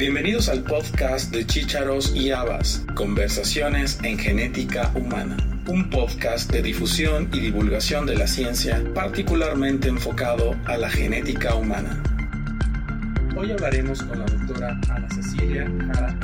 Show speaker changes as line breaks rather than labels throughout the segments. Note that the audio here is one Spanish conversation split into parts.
Bienvenidos al podcast de Chícharos y Habas, Conversaciones en Genética Humana, un podcast de difusión y divulgación de la ciencia particularmente enfocado a la genética humana. Hoy hablaremos con la doctora Ana Cecilia Jara.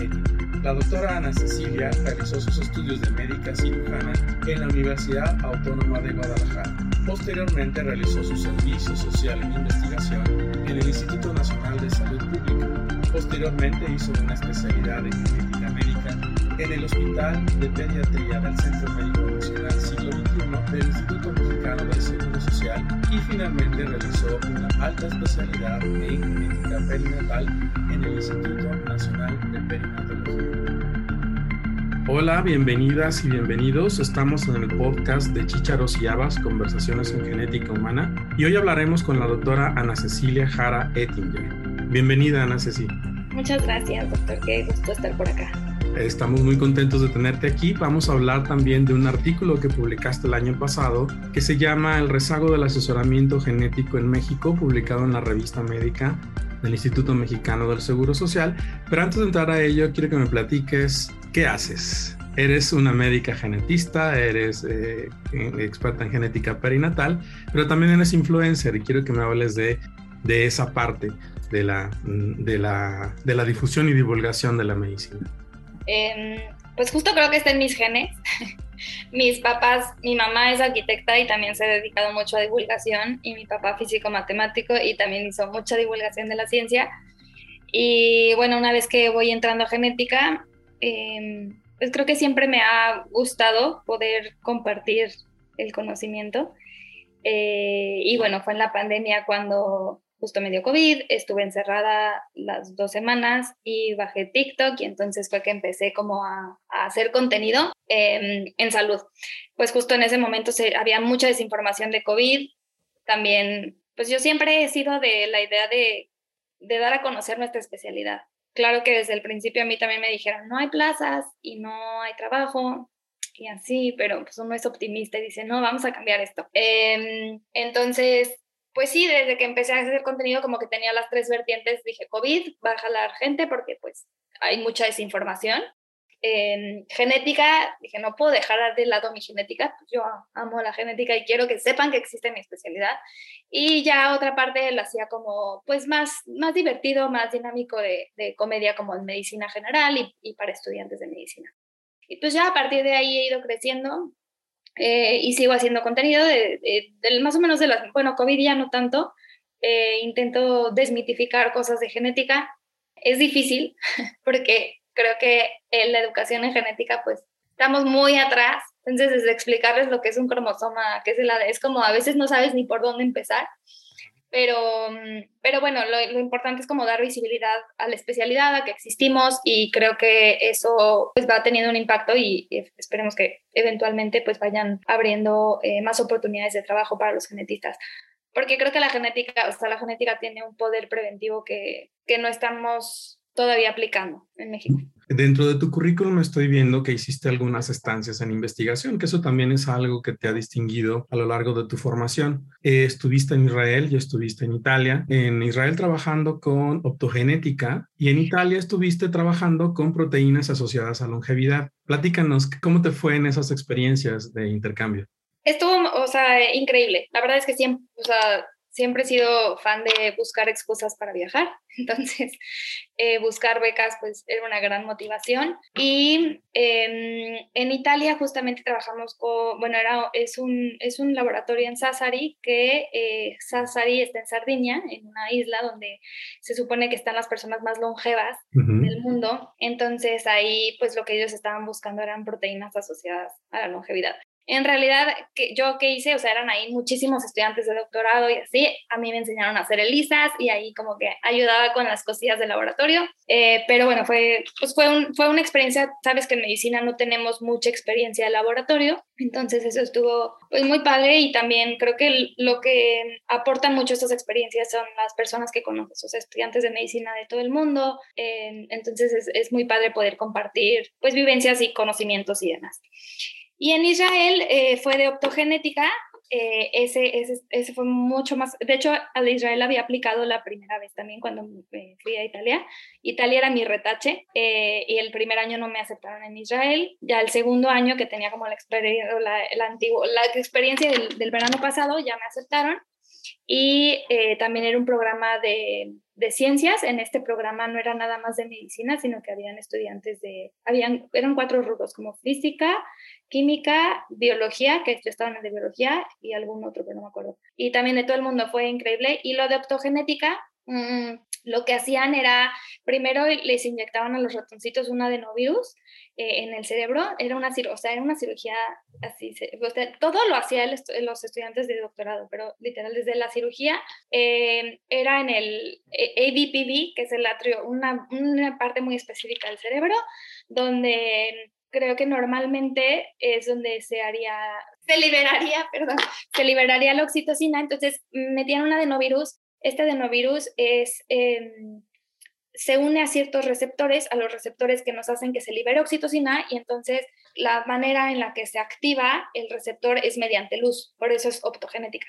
La doctora Ana Cecilia realizó sus estudios de médica cirujana en la Universidad Autónoma de Guadalajara. Posteriormente realizó su servicio social en investigación en el Instituto Nacional de Salud Pública Posteriormente hizo una especialidad en genética médica en el Hospital de Pediatría del Centro Médico Nacional Siglo XXI del Instituto Mexicano del Seguro Social y finalmente realizó una alta especialidad en genética perinatal en el Instituto Nacional de Perinatología.
Hola, bienvenidas y bienvenidos. Estamos en el podcast de Chícharos y Habas, Conversaciones en Genética Humana, y hoy hablaremos con la doctora Ana Cecilia Jara Ettinger. Bienvenida, Ana Ceci.
Muchas gracias, doctor. Qué gusto estar por acá.
Estamos muy contentos de tenerte aquí. Vamos a hablar también de un artículo que publicaste el año pasado que se llama El rezago del asesoramiento genético en México, publicado en la revista médica del Instituto Mexicano del Seguro Social. Pero antes de entrar a ello, quiero que me platiques qué haces. Eres una médica genetista, eres eh, experta en genética perinatal, pero también eres influencer y quiero que me hables de, de esa parte de la, de la, de la difusión y divulgación de la medicina?
Em, pues justo creo que está en mis genes. mis papás, mi mamá es arquitecta y también se ha dedicado mucho a divulgación y mi papá físico matemático y también hizo mucha divulgación de la ciencia. Y bueno, una vez que voy entrando a genética, em, pues creo que siempre me ha gustado poder compartir el conocimiento. Eh, y bueno, fue en la pandemia cuando justo me dio COVID, estuve encerrada las dos semanas y bajé TikTok y entonces fue que empecé como a, hacer contenido en salud. Pues justo en ese momento se, había mucha desinformación de COVID. También, pues yo siempre he sido de la idea de, de dar a conocer nuestra especialidad. Claro que desde el principio a mí también me dijeron, no hay plazas y no hay trabajo, y así, pero pues uno es optimista y dice, no, vamos a cambiar esto. Em, entonces, pues sí, desde que empecé a hacer contenido como que tenía las tres vertientes, dije, COVID va a jalar gente porque pues hay mucha desinformación. En genética, dije, no puedo dejar de lado mi genética, pues yo amo la genética y quiero que sepan que existe mi especialidad. Y ya otra parte lo hacía como, pues más, más divertido, más dinámico de, comedia como en medicina general y, y para estudiantes de medicina. Y pues ya a partir de ahí he ido creciendo, eh, y sigo haciendo contenido de, más o menos de las, bueno, COVID ya no tanto, eh, intento desmitificar cosas de genética. Es difícil porque creo que en la educación en genética pues estamos muy atrás, entonces explicarles lo que es un cromosoma, qué es el ADN, es como a veces no sabes ni por dónde empezar. Pero, mm, pero bueno, lo, importante es como dar visibilidad a la especialidad, a que existimos y creo que eso pues va teniendo un impacto y, esperemos que eventualmente pues vayan abriendo eh, más oportunidades de trabajo para los genetistas. Porque creo que la genética, o sea, la genética tiene un poder preventivo que, que no estamos todavía aplicando en México.
Dentro de tu currículum estoy viendo que hiciste algunas estancias en investigación, que eso también es algo que te ha distinguido a lo largo de tu formación. Eh, estuviste en Israel y estuviste en Italia. En Israel trabajando con optogenética y en Italia estuviste trabajando con proteínas asociadas a longevidad. Platícanos, ¿cómo te fue en esas experiencias de intercambio?
Estuvo, o sea, increíble. La verdad es que siempre, o sea, siempre he sido fan de buscar excusas para viajar, entonces eh, buscar becas pues era una gran motivación. Y em, en Italia justamente trabajamos con, bueno, era, es, un, es un laboratorio en Sassari, que eh, Sassari está en Sardinia, en una isla donde se supone que están las personas más longevas del mundo, entonces ahí pues lo que ellos estaban buscando eran proteínas asociadas a la longevidad. En realidad, yo qué hice, o sea, eran ahí muchísimos estudiantes de doctorado y así, a mí me enseñaron a hacer ELISAs y ahí como que ayudaba con las cosillas del laboratorio, eh, pero bueno, fue, pues fue, un, fue una experiencia, sabes que en medicina no tenemos mucha experiencia de laboratorio, entonces eso estuvo pues muy padre y también creo que lo que aportan mucho estas experiencias son las personas que conoces, o sea, estudiantes de medicina de todo el mundo, eh, entonces es, es muy padre poder compartir pues vivencias y conocimientos y demás. Y en Israel eh, fue de optogenética, eh, ese, ese, ese, fue mucho más, de hecho, al Israel había aplicado la primera vez también cuando fui a Italia. Italia era mi retache eh, y el primer año no me aceptaron en Israel. Ya el segundo año que tenía como la, experiencia, la, la, la experiencia del, del verano pasado, ya me aceptaron y eh, también era un programa de, de, ciencias. En este programa no era nada más de medicina, sino que habían estudiantes de, habían, eran cuatro rubros como física, química, biología, que yo estaba en el de biología y algún otro, pero no me acuerdo. Y también de todo el mundo fue increíble. Y lo de optogenética, mmm, lo que hacían era, primero les inyectaban a los ratoncitos un adenovirus eh, en el cerebro, era una, o sea, era una cirugía así, todo lo hacían los estudiantes de doctorado, pero literal desde la cirugía eh, era en el eh, ABPV, que es el atrio, una, una parte muy específica del cerebro, donde creo que normalmente es donde se haría, se liberaría, perdón, se liberaría la oxitocina, entonces metían un adenovirus este adenovirus es, em, se une a ciertos receptores, a los receptores que nos hacen que se libere oxitocina y entonces la manera en la que se activa el receptor es mediante luz, por eso es optogenética.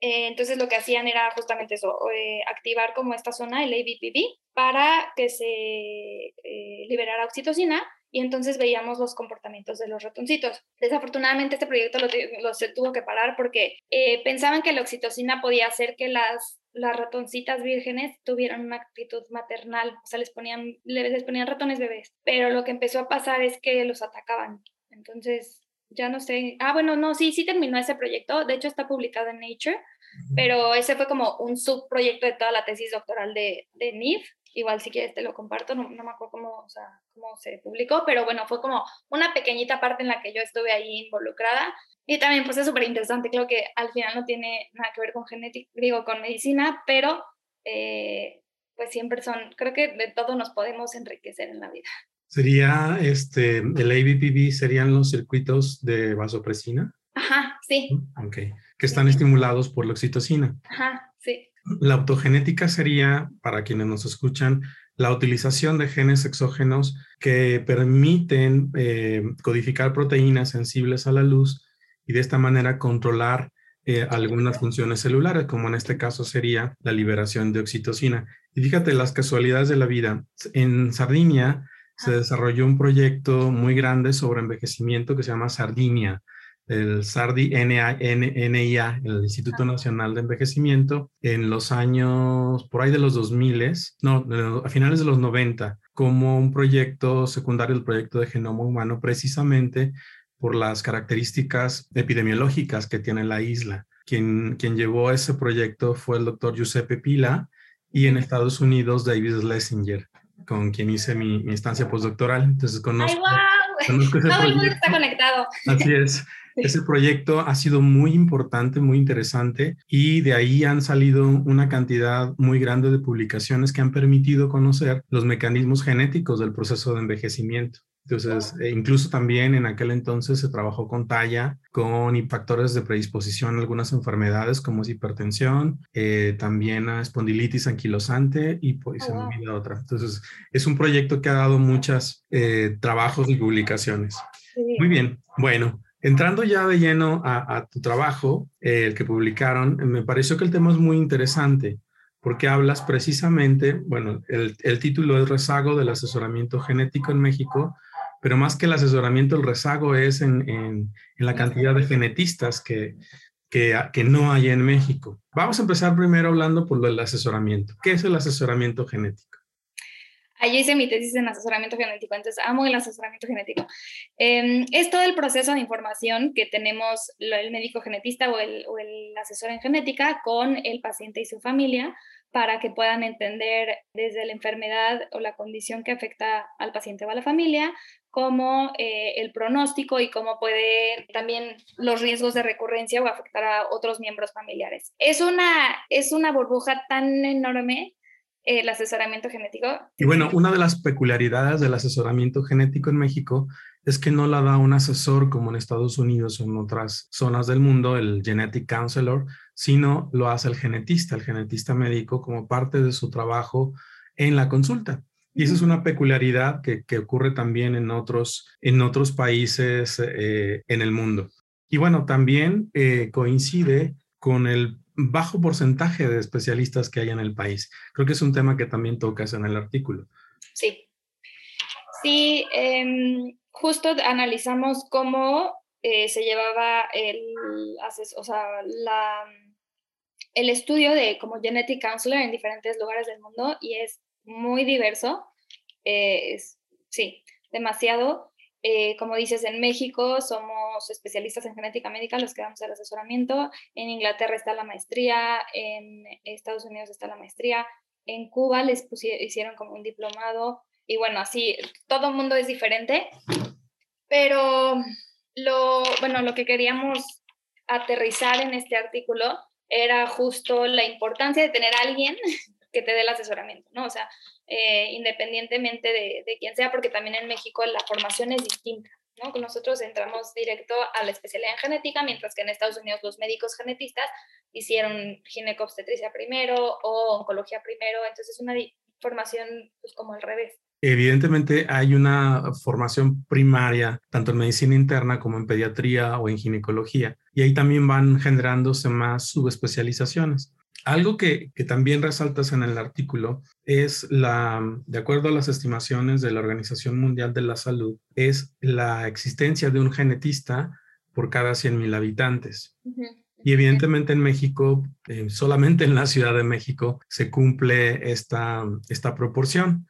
Eh, entonces lo que hacían era justamente eso, eh, activar como esta zona, el ABPB, para que se eh, liberara oxitocina y entonces veíamos los comportamientos de los ratoncitos. Desafortunadamente este proyecto lo, se tuvo que parar porque pensaban que la oxitocina podía hacer que las las ratoncitas vírgenes tuvieran una actitud maternal, o sea, les ponían, les ponían ratones bebés, pero lo que empezó a pasar es que los atacaban. Entonces, ya no sé, ah, bueno, no, sí, sí terminó ese proyecto, de hecho está publicado en Nature, pero ese fue como un subproyecto de toda la tesis doctoral de, de NIF, igual si quieres te lo comparto, no, no me acuerdo cómo, o sea, cómo se publicó, pero bueno, fue como una pequeñita parte en la que yo estuve ahí involucrada y también pues es súper interesante, creo que al final no tiene nada que ver con genética, digo, con medicina, pero eh, pues siempre son, creo que de todo nos podemos enriquecer en la vida.
¿Sería este, el ABPB, serían los circuitos de vasopresina?
Ajá, sí.
Ok, que están estimulados por la oxitocina.
Ajá, sí.
La autogenética sería, para quienes nos escuchan, la utilización de genes exógenos que permiten eh, codificar proteínas sensibles a la luz y de esta manera controlar eh, algunas funciones celulares, como en este caso sería la liberación de oxitocina. Y fíjate las casualidades de la vida. En Sardinia se desarrolló un proyecto muy grande sobre envejecimiento que se llama Sardinia, el SARDI NIA, el Instituto Nacional de Envejecimiento, en los años, por ahí de los 2000, no, a finales de los 90, como un proyecto secundario del proyecto de genoma humano, precisamente por las características epidemiológicas que tiene la isla. Quien, quien llevó ese proyecto fue el doctor Giuseppe Pila y en Estados Unidos David Schlesinger, con quien hice mi, mi estancia postdoctoral. Entonces conozco,
¡Ay, wow! Todo el mundo está conectado.
Así es. Ese proyecto ha sido muy importante, muy interesante y de ahí han salido una cantidad muy grande de publicaciones que han permitido conocer los mecanismos genéticos del proceso de envejecimiento. Entonces, eh, incluso también en aquel entonces se trabajó con talla, con factores de predisposición a algunas enfermedades como es hipertensión, eh, también a espondilitis anquilosante y pues oh, wow. otra. Entonces, es un proyecto que ha dado muchos eh, trabajos y publicaciones. Muy bien, bueno. Entrando ya de lleno a, a tu trabajo, el que publicaron, me pareció que el tema es muy interesante porque hablas precisamente, bueno, el, el, título es Rezago del asesoramiento genético en México, pero más que el asesoramiento, el rezago es en, en, la cantidad de genetistas que, que, que, no hay en México. Vamos a empezar primero hablando por lo del asesoramiento. ¿Qué es el asesoramiento genético?
Allí hice mi tesis en asesoramiento genético, entonces amo el asesoramiento genético. Eh, es todo el proceso de información que tenemos el médico genetista o el, o el asesor en genética con el paciente y su familia para que puedan entender desde la enfermedad o la condición que afecta al paciente o a la familia, como eh, el pronóstico y cómo puede también los riesgos de recurrencia o afectar a otros miembros familiares. Es una, es una burbuja tan enorme el asesoramiento genético.
Y bueno, una de las peculiaridades del asesoramiento genético en México es que no la da un asesor como en Estados Unidos o en otras zonas del mundo, el genetic counselor, sino lo hace el genetista, el genetista médico como parte de su trabajo en la consulta. Y esa es una peculiaridad que, que ocurre también en otros, en otros países eh, en el mundo. Y bueno, también eh, coincide con el bajo porcentaje de especialistas que hay en el país. Creo que es un tema que también tocas en el artículo.
Sí. Sí, em, justo analizamos cómo eh, se llevaba el, o sea, la, el estudio de como Genetic Counselor en diferentes lugares del mundo y es muy diverso. Eh, es, sí, demasiado. Eh, como dices, en México somos especialistas en genética médica, los que damos el asesoramiento. En Inglaterra está la maestría, en Estados Unidos está la maestría. En Cuba les hicieron como un diplomado. Y bueno, así, todo el mundo es diferente. Pero lo, bueno, lo que queríamos aterrizar en este artículo era justo la importancia de tener a alguien que te dé el asesoramiento, ¿no? O sea, eh, independientemente de, de, quién sea, porque también en México la formación es distinta, ¿no? Nosotros entramos directo a la especialidad en genética, mientras que en Estados Unidos los médicos genetistas hicieron ginecobstetricia primero o oncología primero, entonces es una formación pues como al revés.
Evidentemente hay una formación primaria, tanto en medicina interna como en pediatría o en ginecología, y ahí también van generándose más subespecializaciones. Algo que, también resaltas en el artículo es la, de acuerdo a las estimaciones de la Organización Mundial de la Salud, es la existencia de un genetista por cada 100.000 habitantes. Y evidentemente en México, eh, solamente en la Ciudad de México, se cumple esta, esta proporción.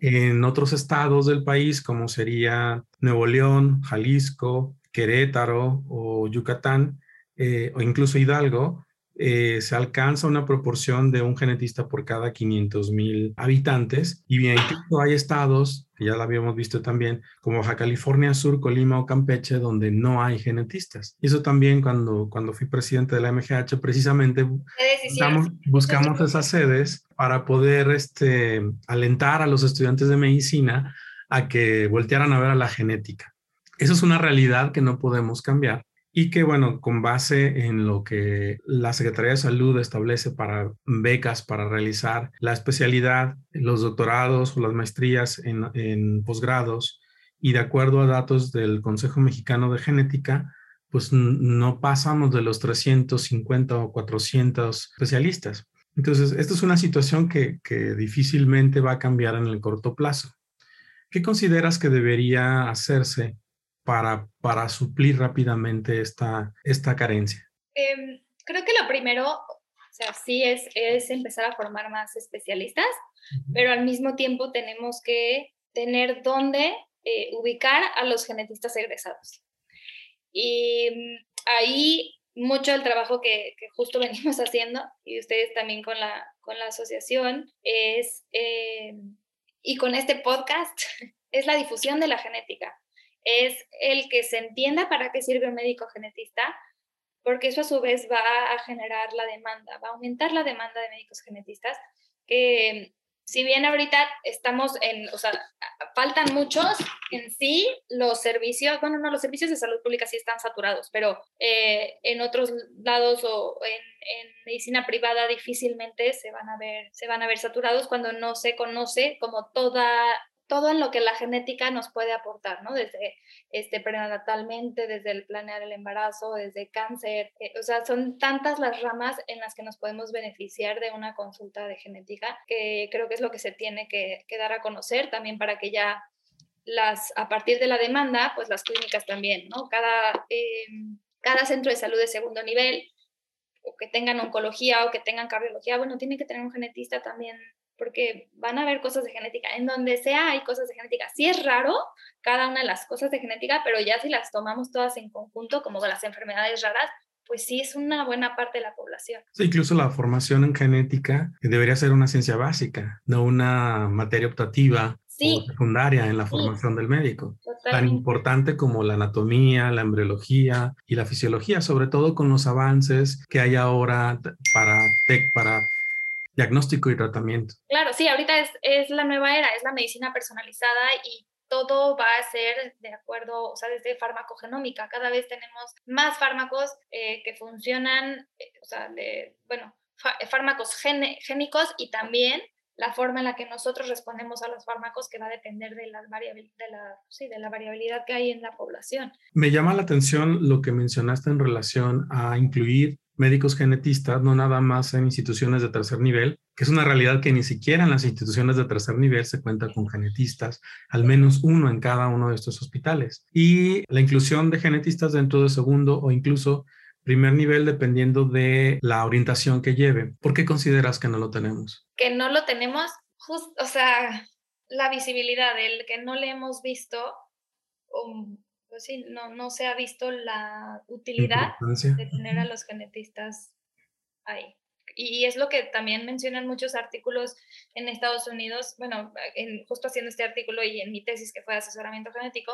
En otros estados del país, como sería Nuevo León, Jalisco, Querétaro o Yucatán, eh, o incluso Hidalgo, eh, se alcanza una proporción de un genetista por cada 500 mil habitantes. Y bien, hay estados, que ya lo habíamos visto también, como Baja California Sur, Colima o Campeche, donde no hay genetistas. Y eso también cuando, cuando fui presidente de la MGH, precisamente buscamos, buscamos esas sedes para poder este, alentar a los estudiantes de medicina a que voltearan a ver a la genética. Eso es una realidad que no podemos cambiar y que, bueno, con base en lo que la Secretaría de Salud establece para becas para realizar la especialidad, los doctorados o las maestrías en, posgrados, y de acuerdo a datos del Consejo Mexicano de Genética, pues no pasamos de los 350 o 400 especialistas. Entonces, esta es una situación que, que difícilmente va a cambiar en el corto plazo. ¿Qué consideras que debería hacerse para, para suplir rápidamente esta, esta carencia?
Em, creo que lo primero, o sea, sí es, es empezar a formar más especialistas, pero al mismo tiempo tenemos que tener dónde eh, ubicar a los genetistas egresados. Y mm, ahí mucho del trabajo que, que, justo venimos haciendo, y ustedes también con la, con la asociación, es, eh, y con este podcast, es la difusión de la genética es el que se entienda para qué sirve un médico genetista, porque eso a su vez va a generar la demanda, va a aumentar la demanda de médicos genetistas, que si bien ahorita estamos en, o sea, faltan muchos, en sí los servicios, bueno, no, los servicios de salud pública sí están saturados, pero eh, en otros lados o en, en, medicina privada difícilmente se van a ver, se van a ver saturados cuando no se conoce como toda todo en lo que la genética nos puede aportar, ¿no? Desde este, prenatalmente, desde el planear el embarazo, desde cáncer, eh, o sea, son tantas las ramas en las que nos podemos beneficiar de una consulta de genética que creo que es lo que se tiene que, dar a conocer también para que ya las, a partir de la demanda, pues las clínicas también, ¿no? Cada, eh, cada centro de salud de segundo nivel, o que tengan oncología o que tengan cardiología, bueno, tiene que tener un genetista también porque van a haber cosas de genética. En donde sea hay cosas de genética. Sí es raro cada una de las cosas de genética, pero ya si las tomamos todas en conjunto, como las enfermedades raras, pues sí es una buena parte de la población.
incluso la formación en genética debería ser una ciencia básica, no una materia optativa o secundaria en la formación del médico. Tan importante como la anatomía, la embriología y la fisiología, sobre todo con los avances que hay ahora para, para diagnóstico y tratamiento.
Claro, sí, ahorita es, es la nueva era, es la medicina personalizada y todo va a ser de acuerdo, o sea, desde farmacogenómica. Cada vez tenemos más fármacos eh, que funcionan, eh, o sea, de, bueno, fármacos génicos y también la forma en la que nosotros respondemos a los fármacos que va a depender de la, de la, sí, de la variabilidad que hay en la población.
Me llama la atención lo que mencionaste en relación a incluir médicos genetistas, no nada más en instituciones de tercer nivel, que es una realidad que ni siquiera en las instituciones de tercer nivel se cuenta con genetistas, al menos uno en cada uno de estos hospitales. Y la inclusión de genetistas dentro de segundo o incluso primer nivel dependiendo de la orientación que lleve. ¿Por qué consideras que no lo tenemos?
Que no lo tenemos, justo, o sea, la visibilidad, el que no le hemos visto, pues sí, no, no se ha visto la utilidad de tener a los genetistas ahí. Y es lo que también mencionan muchos artículos en Estados Unidos, bueno, en, justo haciendo este artículo y en mi tesis que fue de asesoramiento genético,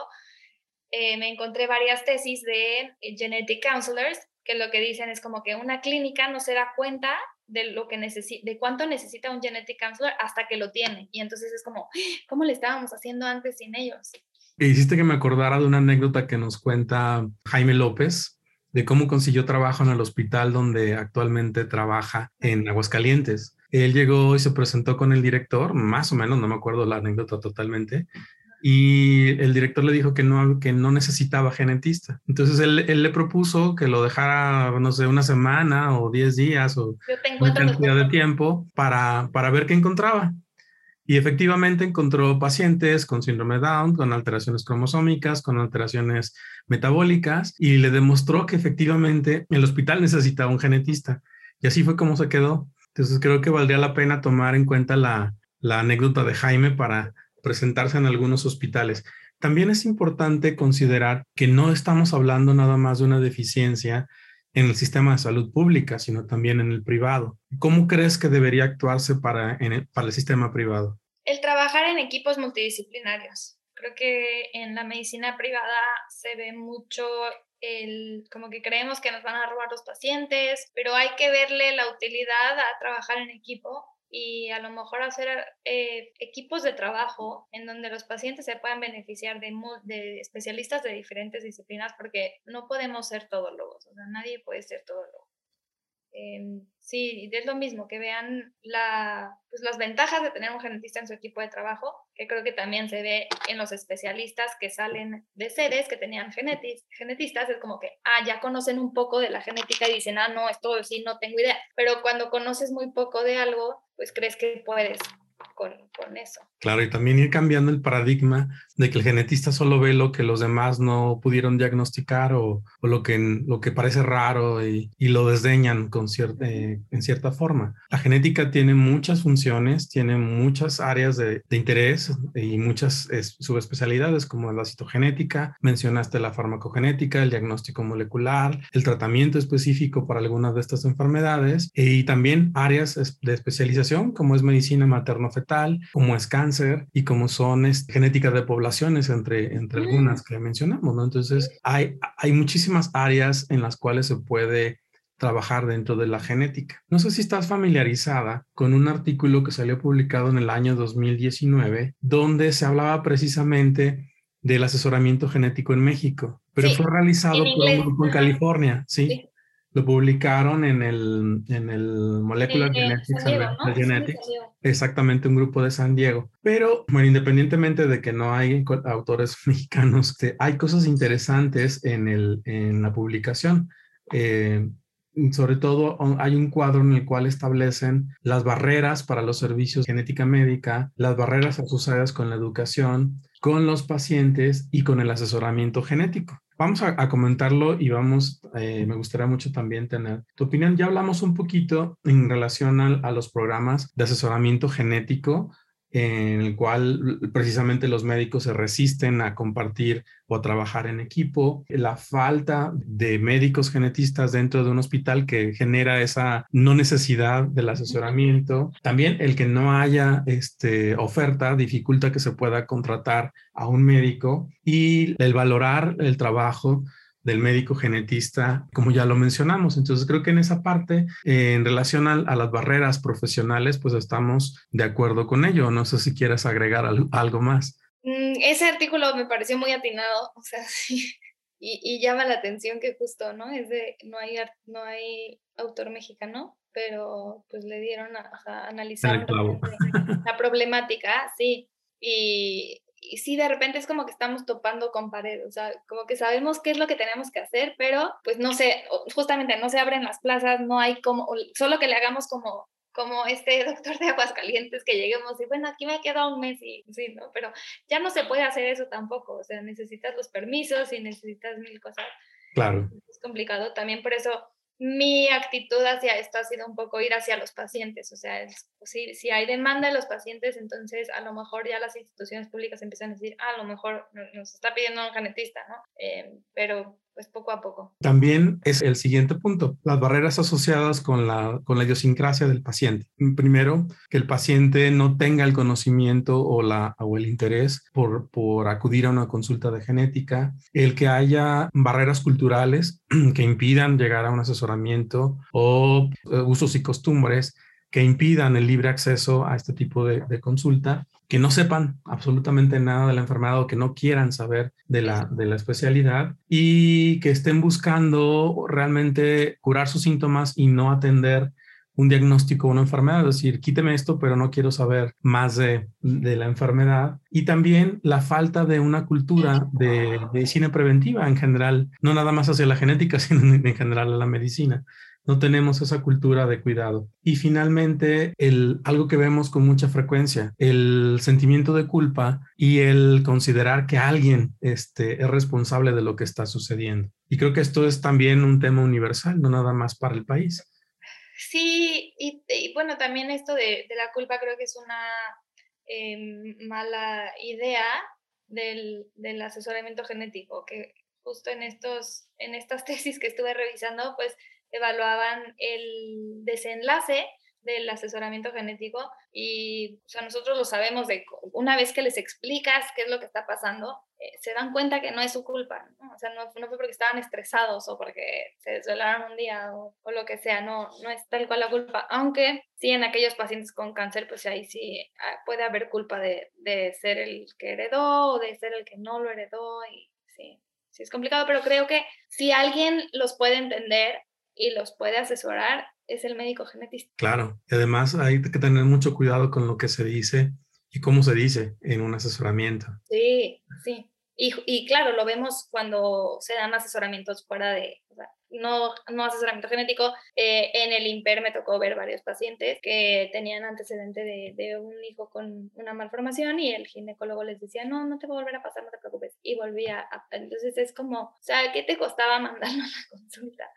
eh, me encontré varias tesis de eh, genetic counselors que lo que dicen es como que una clínica no se da cuenta de lo que necesita, de cuánto necesita un genetic counselor hasta que lo tiene. Y entonces es como, ¿cómo le estábamos haciendo antes sin ellos?
E hiciste que me acordara de una anécdota que nos cuenta Jaime López de cómo consiguió trabajo en el hospital donde actualmente trabaja en Aguascalientes. Él llegó y se presentó con el director, más o menos, no me acuerdo la anécdota totalmente, y el director le dijo que no, que no necesitaba genetista. Entonces él, él le propuso que lo dejara, no sé, una semana o 10 días o una cantidad de tiempo para, para ver qué encontraba. Y efectivamente encontró pacientes con síndrome Down, con alteraciones cromosómicas, con alteraciones metabólicas y le demostró que efectivamente el hospital necesitaba un genetista. Y así fue como se quedó. Entonces creo que valdría la pena tomar en cuenta la, anécdota de Jaime para presentarse en algunos hospitales. También es importante considerar que no estamos hablando nada más de una deficiencia en el sistema de salud pública, sino también en el privado. ¿Cómo crees que debería actuarse para, para el sistema privado?
El trabajar en equipos multidisciplinarios. Creo que en la medicina privada se ve mucho el, como que creemos que nos van a robar los pacientes, pero hay que verle la utilidad a trabajar en equipo y a lo mejor hacer eh, equipos de trabajo en donde los pacientes se puedan beneficiar de, de, especialistas de diferentes disciplinas porque no podemos ser todólogos, o sea, nadie puede ser todólogo. Sí, es lo mismo, que vean la, pues, las ventajas de tener un genetista en su equipo de trabajo, que creo que también se ve en los especialistas que salen de sedes, que tenían genetis, genetistas, es como que, ah, ya conocen un poco de la genética y dicen, ah, no, esto sí, no tengo idea. Pero cuando conoces muy poco de algo, pues crees que puedes con, con, eso.
Claro, y también ir cambiando el paradigma de que el genetista solo ve lo que los demás no pudieron diagnosticar o, o lo, que, lo que parece raro y, y lo desdeñan con cierta, eh, en cierta forma. La genética tiene muchas funciones, tiene muchas áreas de, de interés y muchas subespecialidades como la citogenética, mencionaste la farmacogenética, el diagnóstico molecular, el tratamiento específico para algunas de estas enfermedades y también áreas de especialización como es medicina materno-fetal, como es cáncer y como son es, genética de poblaciones, entre, entre algunas que mencionamos, ¿no? Entonces, hay, hay muchísimas áreas en las cuales se puede trabajar dentro de la genética. No sé si estás familiarizada con un artículo que salió publicado en el año 2019, donde se hablaba precisamente del asesoramiento genético en México, pero fue realizado por un grupo en California, ¿sí? Lo publicaron en el, en el Molecular Genetics, exactamente un grupo de San Diego. Pero, bueno, independientemente de que no hay autores mexicanos, hay cosas interesantes en, el, en la publicación. Eh, sobre todo hay un cuadro en el cual establecen las barreras para los servicios de genética médica, las barreras asociadas con la educación, con los pacientes y con el asesoramiento genético. Vamos a, comentarlo y vamos, eh, me gustaría mucho también tener tu opinión. Ya hablamos un poquito en relación a los programas de asesoramiento genético en el cual precisamente los médicos se resisten a compartir o a trabajar en equipo, la falta de médicos genetistas dentro de un hospital que genera esa no necesidad del asesoramiento, también el que no haya este, oferta dificulta que se pueda contratar a un médico y el valorar el trabajo del médico genetista, como ya lo mencionamos. Entonces creo que en esa parte, eh, en relación a, las barreras profesionales, pues estamos de acuerdo con ello. No sé si quieres agregar algo más.
Mm, ese artículo me pareció muy atinado, o sea, sí. Y, y, llama la atención que justo, ¿no? Es de, no hay, no hay, autor mexicano, pero pues le dieron a, analizar la problemática, sí, y, y sí, de repente es como que estamos topando con pared, o sea, como que sabemos qué es lo que tenemos que hacer, pero pues no sé, justamente no se abren las plazas, no hay como, solo que le hagamos como como este doctor de Aguascalientes que lleguemos y bueno, aquí me quedado un mes y sí, ¿no? Pero ya no se puede hacer eso tampoco, o sea, necesitas los permisos y necesitas mil cosas.
Claro.
Es complicado, también por eso mi actitud hacia esto ha sido un poco ir hacia los pacientes, o sea, si, si hay demanda de los pacientes, entonces a lo mejor ya las instituciones públicas empiezan a decir, ah, a lo mejor nos está pidiendo un genetista, ¿no? Eh, pero pues poco a poco.
También es el siguiente punto, las barreras asociadas con la, con la idiosincrasia del paciente. Primero, que el paciente no tenga el conocimiento o, la, o el interés por, por acudir a una consulta de genética, el que haya barreras culturales que impidan llegar a un asesoramiento o eh, usos y costumbres que impidan el libre acceso a este tipo de, consulta que no sepan absolutamente nada de la enfermedad o que no quieran saber de la, de la especialidad y que estén buscando realmente curar sus síntomas y no atender un diagnóstico o una enfermedad, es decir, quíteme esto, pero no quiero saber más de, de, la enfermedad. Y también la falta de una cultura de medicina preventiva en general, no nada más hacia la genética, sino en general a la medicina no tenemos esa cultura de cuidado. Y finalmente, el, algo que vemos con mucha frecuencia, el sentimiento de culpa y el considerar que alguien este, es responsable de lo que está sucediendo. Y creo que esto es también un tema universal, no nada más para el país.
Sí, y, bueno, también esto de, la culpa creo que es una em, mala idea del, del asesoramiento genético, que justo en, estos, en estas tesis que estuve revisando, pues evaluaban el desenlace del asesoramiento genético y o sea, nosotros lo sabemos de una vez que les explicas qué es lo que está pasando, eh, se dan cuenta que no es su culpa, ¿no? o sea, no, no, fue porque estaban estresados o porque se desvelaron un día o, o, lo que sea, no, no es tal cual la culpa, aunque sí en aquellos pacientes con cáncer, pues ahí sí ah, puede haber culpa de, de ser el que heredó o de ser el que no lo heredó y sí, sí es complicado, pero creo que si alguien los puede entender y los puede asesorar es el médico genetista.
Claro, y además hay que tener mucho cuidado con lo que se dice y cómo se dice en un asesoramiento.
Sí, sí. Y, y claro, lo vemos cuando se dan asesoramientos fuera de, no, no asesoramiento genético. Eh, en el IMPER me tocó ver varios pacientes que tenían antecedente de, de, un hijo con una malformación y el ginecólogo les decía, no, no te va a volver a pasar, no te preocupes. Y volvía a... Entonces es como, o sea, ¿qué te costaba mandarlo a la consulta?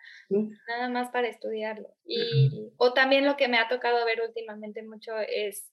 Nada más para estudiarlo. Y, o también lo que me ha tocado ver últimamente mucho es,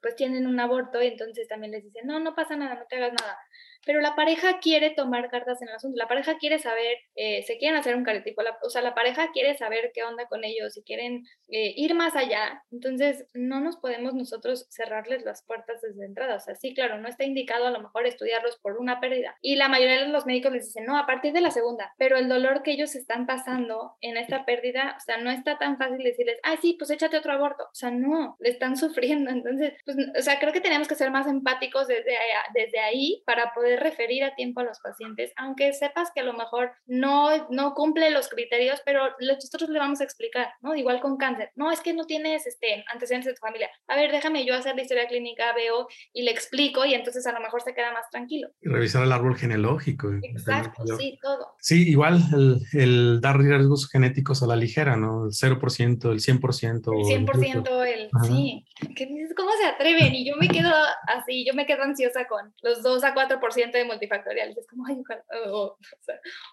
pues tienen un aborto y entonces también les dicen, no, no pasa nada, no te hagas nada pero la pareja quiere tomar cartas en el asunto, la pareja quiere saber, eh, se quieren hacer un caretipo, o sea, la pareja quiere saber qué onda con ellos, si quieren eh, ir más allá, entonces no nos podemos nosotros cerrarles las puertas desde entrada, o sea, sí, claro, no está indicado a lo mejor estudiarlos por una pérdida, y la mayoría de los médicos les dicen, no, a partir de la segunda, pero el dolor que ellos están pasando en esta pérdida, o sea, no está tan fácil decirles, ah, sí, pues échate otro aborto, o sea, no, le están sufriendo, entonces, pues, o sea, creo que tenemos que ser más empáticos desde, desde ahí para poder referir a tiempo a los pacientes, aunque sepas que a lo mejor no, no cumple los criterios, pero nosotros le vamos a explicar, ¿no? Igual con cáncer, no, es que no tienes este, antecedentes de tu familia. A ver, déjame yo hacer la historia clínica, veo y le explico y entonces a lo mejor se queda más tranquilo.
Y revisar el árbol genealógico.
Exacto, sí, todo.
Sí, igual el, el, dar riesgos genéticos a la ligera, ¿no? El 0%, el 100%.
El 100%, el, sí. ¿Cómo se atreven? Y yo me quedo así, yo me quedo ansiosa con los 2 a 4% de multifactoriales. Es como, ay, o,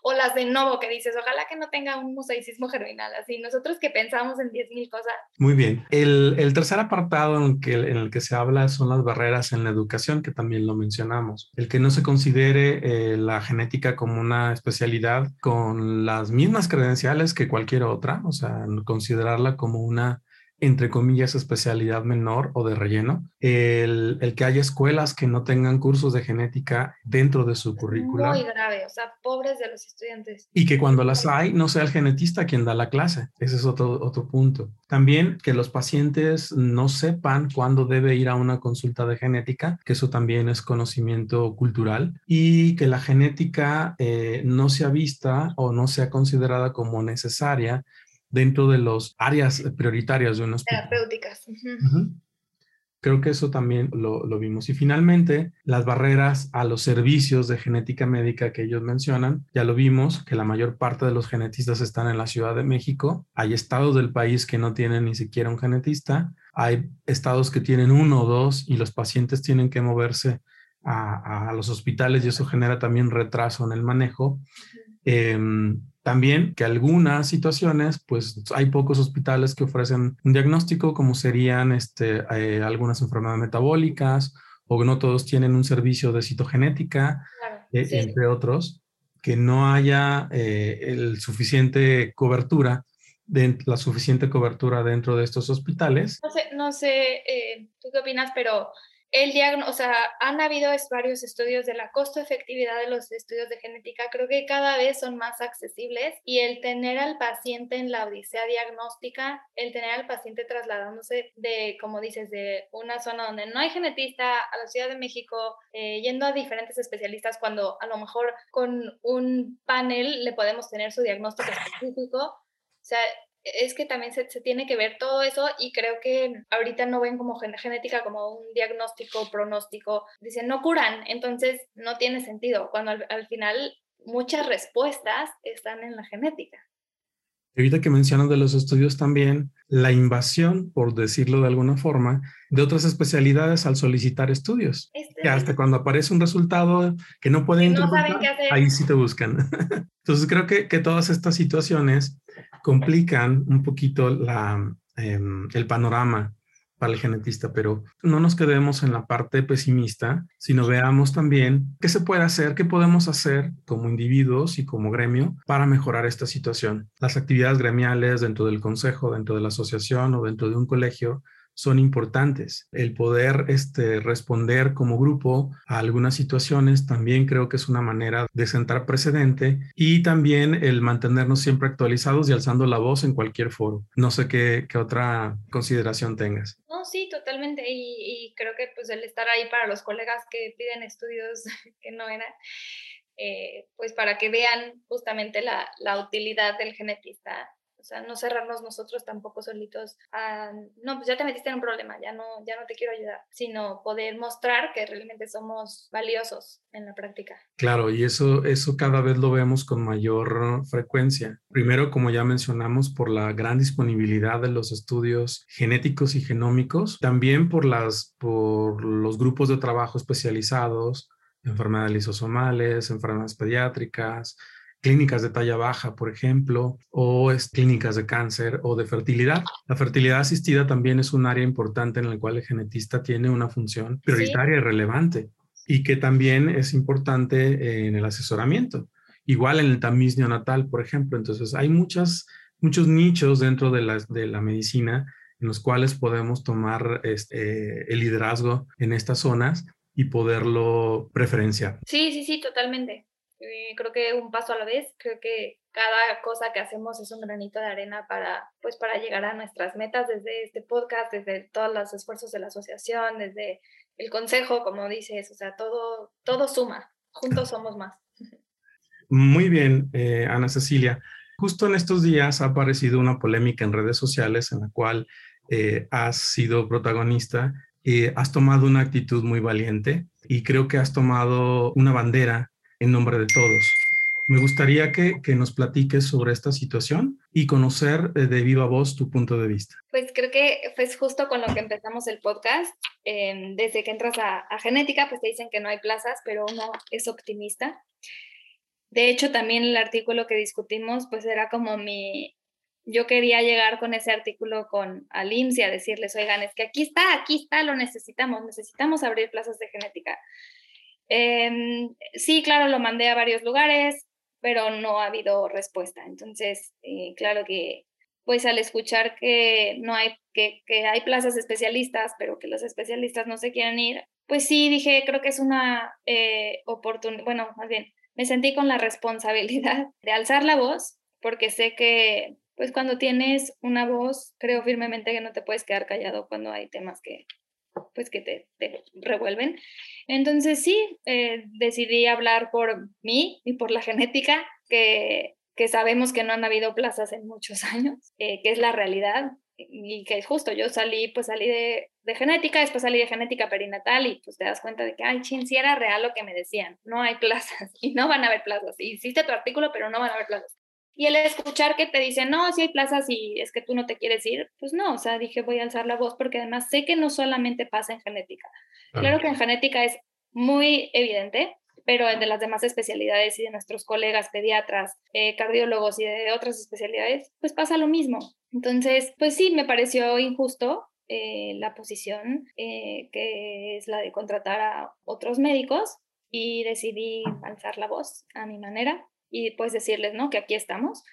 o, las de novo que dices, ojalá que no tenga un mosaicismo germinal. Así, nosotros que pensamos en 10.000 cosas.
Muy bien. El, el, tercer apartado en, que, en el que se habla son las barreras en la educación, que también lo mencionamos. El que no se considere eh, la genética como una especialidad con las mismas credenciales que cualquier otra, o sea, considerarla como una entre comillas, especialidad menor o de relleno, el, el, que haya escuelas que no tengan cursos de genética dentro de su currícula.
Muy grave, o sea, pobres de los estudiantes.
Y que cuando las hay, no sea el genetista quien da la clase. Ese es otro, otro punto. También que los pacientes no sepan cuándo debe ir a una consulta de genética, que eso también es conocimiento cultural, y que la genética eh, no sea vista o no sea considerada como necesaria dentro de las áreas prioritarias de un hospital.
Terapéuticas.
Creo que eso también lo, lo, vimos. Y finalmente, las barreras a los servicios de genética médica que ellos mencionan, ya lo vimos, que la mayor parte de los genetistas están en la Ciudad de México. Hay estados del país que no tienen ni siquiera un genetista. Hay estados que tienen uno o dos y los pacientes tienen que moverse a, a los hospitales y eso genera también retraso en el manejo. Eh, también que algunas situaciones, pues hay pocos hospitales que ofrecen un diagnóstico como serían este, eh, algunas enfermedades metabólicas o no todos tienen un servicio de citogenética, eh, entre otros, que no haya eh, el suficiente cobertura de, la suficiente cobertura dentro de estos hospitales.
No sé, no sé tú qué opinas, pero el o sea, han habido varios estudios de la costo-efectividad de los estudios de genética, creo que cada vez son más accesibles y el tener al paciente en la odisea diagnóstica, el tener al paciente trasladándose de, como dices, de una zona donde no hay genetista a la Ciudad de México, eh, yendo a diferentes especialistas cuando a lo mejor con un panel le podemos tener su diagnóstico específico. O sea, es que también se, tiene que ver todo eso y creo que ahorita no ven como genética como un diagnóstico, pronóstico, dicen no curan, entonces no tiene sentido, cuando al, final muchas respuestas están en la genética.
Ahorita que mencionas de los estudios también, la invasión, por decirlo de alguna forma, de otras especialidades al solicitar estudios. Este, que hasta cuando aparece un resultado que no pueden
no
ahí sí te buscan. Entonces creo que, que todas estas situaciones complican un poquito la, em, el panorama para el genetista, pero no nos quedemos en la parte pesimista, sino veamos también qué se puede hacer, qué podemos hacer como individuos y como gremio para mejorar esta situación. Las actividades gremiales dentro del consejo, dentro de la asociación o dentro de un colegio son importantes. El poder este, responder como grupo a algunas situaciones también creo que es una manera de sentar precedente y también el mantenernos siempre actualizados y alzando la voz en cualquier foro. No sé qué, qué otra consideración tengas.
Sí, totalmente. Y, creo que pues el estar ahí para los colegas que piden estudios que no eran. Eh, pues para que vean justamente la, la utilidad del genetista o sea, no cerrarnos nosotros tampoco solitos a, no, pues ya te metiste en un problema, ya no, ya no te quiero ayudar, sino poder mostrar que realmente somos valiosos en la práctica.
Claro, y eso, eso cada vez lo vemos con mayor frecuencia. Primero, como ya mencionamos, por la gran disponibilidad de los estudios genéticos y genómicos, también por, las, por los grupos de trabajo especializados, enfermedades lisosomales, enfermedades pediátricas, clínicas de talla baja, por ejemplo, o es clínicas de cáncer o de fertilidad. La fertilidad asistida también es un área importante en la cual el genetista tiene una función prioritaria y relevante y que también es importante en el asesoramiento. Igual en el tamiz neonatal, por ejemplo. Entonces, hay muchas, muchos nichos dentro de la, de la medicina en los cuales podemos tomar este, el liderazgo en estas zonas y poderlo preferenciar.
Sí, sí, sí, totalmente. Eh, creo que un paso a la vez, creo que cada cosa que hacemos es un granito de arena para, pues, para llegar a nuestras metas desde este podcast, desde todos los esfuerzos de la asociación, desde el consejo, como dices, o sea, todo, todo suma, juntos somos más.
Muy bien, eh, Ana Cecilia. Justo en estos días ha aparecido una polémica en redes sociales en la cual eh, has sido protagonista, y has tomado una actitud muy valiente y creo que has tomado una bandera en nombre de todos. Me gustaría que, que, nos platiques sobre esta situación y conocer eh, de viva voz tu punto de vista.
Pues creo que fue justo con lo que empezamos el podcast. Em, desde que entras a, genética, pues te dicen que no hay plazas, pero uno es optimista. De hecho, también el artículo que discutimos, pues era como mi... Yo quería llegar con ese artículo con al IMSS y a decirles, oigan, es que aquí está, aquí está, lo necesitamos, necesitamos abrir plazas de genética Em, sí, claro, lo mandé a varios lugares, pero no ha habido respuesta. Entonces, eh, claro que, pues al escuchar que no hay, que, que hay plazas especialistas, pero que los especialistas no se quieren ir, pues sí, dije, creo que es una eh, oportunidad, bueno, más bien, me sentí con la responsabilidad de alzar la voz, porque sé que, pues cuando tienes una voz, creo firmemente que no te puedes quedar callado cuando hay temas que, pues que te, revuelven. Entonces sí, eh, decidí hablar por mí y por la genética, que que sabemos que no han habido plazas en muchos años, eh, que es la realidad y que es justo, yo salí, pues salí de, de, genética, después salí de genética perinatal y pues te das cuenta de que, ay, chin, si era real lo que me decían, no hay plazas y no van a haber plazas. Hiciste tu artículo, pero no van a haber plazas. Y el escuchar que te dicen, no, si hay plazas y es que tú no te quieres ir, pues no, o sea, dije, voy a alzar la voz porque además sé que no solamente pasa en genética. Claro que en genética es muy evidente, pero de las demás especialidades y de nuestros colegas pediatras, eh, cardiólogos y de otras especialidades, pues pasa lo mismo. Entonces, pues sí, me pareció injusto eh, la posición eh, que es la de contratar a otros médicos y decidí alzar la voz a mi manera y pues decirles, ¿no? Que aquí estamos.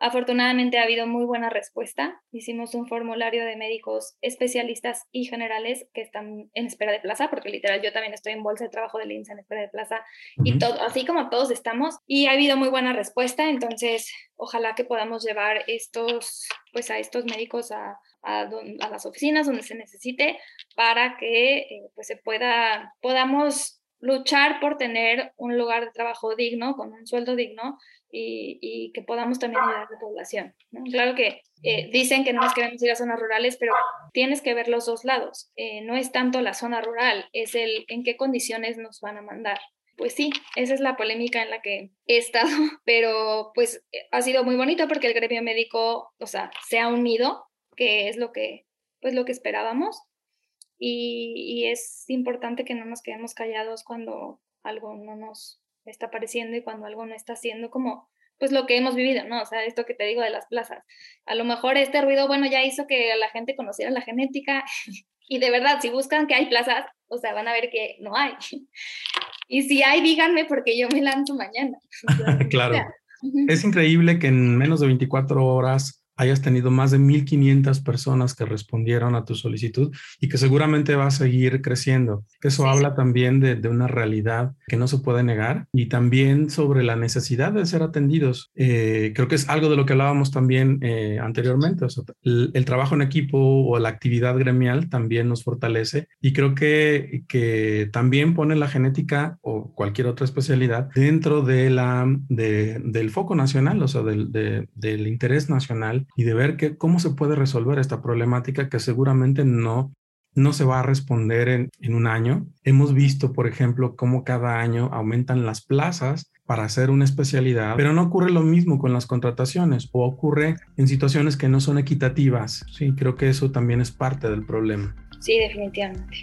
Afortunadamente ha habido muy buena respuesta. Hicimos un formulario de médicos especialistas y generales que están en espera de plaza, porque literal yo también estoy en bolsa de trabajo del INSA en espera de plaza y todo, así como todos estamos. Y ha habido muy buena respuesta, entonces ojalá que podamos llevar estos, pues a estos médicos a, a, las oficinas donde se necesite para que eh, pues se pueda, podamos luchar por tener un lugar de trabajo digno, con un sueldo digno y, que podamos también ayudar a la población. Claro que eh, dicen que no nos queremos ir a zonas rurales, pero tienes que ver los dos lados. Eh, no es tanto la zona rural, es el en qué condiciones nos van a mandar. Pues sí, esa es la polémica en la que he estado, pero pues eh, ha sido muy bonito porque el gremio médico, o sea, se ha unido, que es lo que, pues lo que esperábamos. Y, y es importante que no nos quedemos callados cuando algo no nos está apareciendo y cuando algo no está haciendo como pues lo que hemos vivido, ¿no? O sea, esto que te digo de las plazas. A lo mejor este ruido, bueno, ya hizo que la gente conociera la genética y de verdad, si buscan que hay plazas, o sea, van a ver que no hay. Y si hay, díganme porque yo me lanzo mañana.
claro. Es increíble que en menos de 24 horas hayas tenido más de 1.500 personas que respondieron a tu solicitud y que seguramente va a seguir creciendo. Eso habla también de, una realidad que no se puede negar y también sobre la necesidad de ser atendidos. Eh, creo que es algo de lo que hablábamos también eh, anteriormente. el, trabajo en equipo o la actividad gremial también nos fortalece y creo que, que también pone la genética o cualquier otra especialidad dentro de la, del foco nacional, o sea, del, del interés nacional y de ver que, cómo se puede resolver esta problemática que seguramente no, no se va a responder en, en un año. Hemos visto, por ejemplo, cómo cada año aumentan las plazas para hacer una especialidad, pero no ocurre lo mismo con las contrataciones o ocurre en situaciones que no son equitativas. Sí, creo que eso también es parte del problema.
Sí, definitivamente.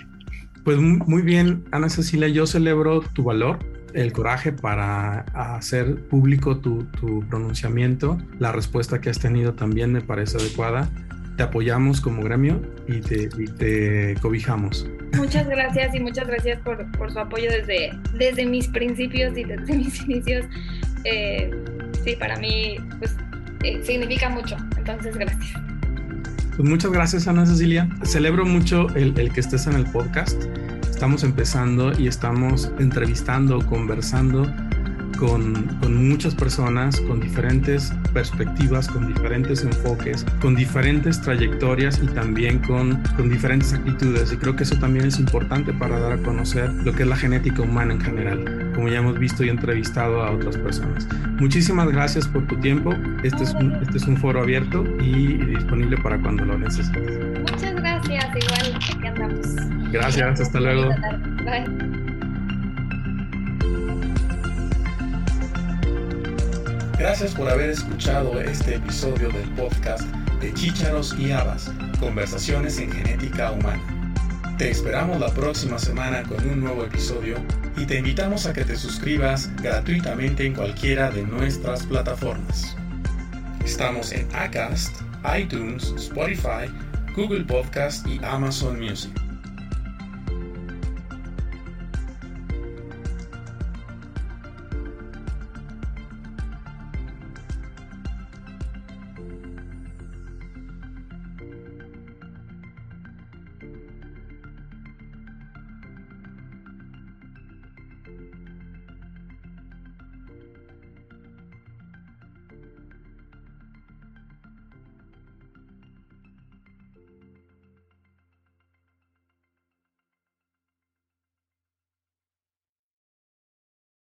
Pues muy bien, Ana Cecilia, yo celebro tu valor, el coraje para hacer público tu, pronunciamiento. La respuesta que has tenido también me parece adecuada. Te apoyamos como gremio y te, cobijamos.
Muchas gracias y muchas gracias por, su apoyo desde, desde mis principios y desde mis inicios. Eh, sí, para mí pues, eh, significa mucho. Entonces, gracias.
Pues muchas gracias, Ana Cecilia. Celebro mucho el, el que estés en el podcast estamos empezando y estamos entrevistando, conversando con, con, muchas personas, con diferentes perspectivas, con diferentes enfoques, con diferentes trayectorias y también con, con diferentes actitudes. Y creo que eso también es importante para dar a conocer lo que es la genética humana en general, como ya hemos visto y entrevistado a otras personas. Muchísimas gracias por tu tiempo. Este es un, este es un foro abierto y disponible para cuando lo necesites.
Muchas gracias.
Gracias, hasta luego.
Gracias por haber escuchado este episodio del podcast de Chícharos y Habas, Conversaciones en Genética Humana. Te esperamos la próxima semana con un nuevo episodio y te invitamos a que te suscribas gratuitamente en cualquiera de nuestras plataformas. Estamos en Acast, iTunes, Spotify, Google Podcast y Amazon Music.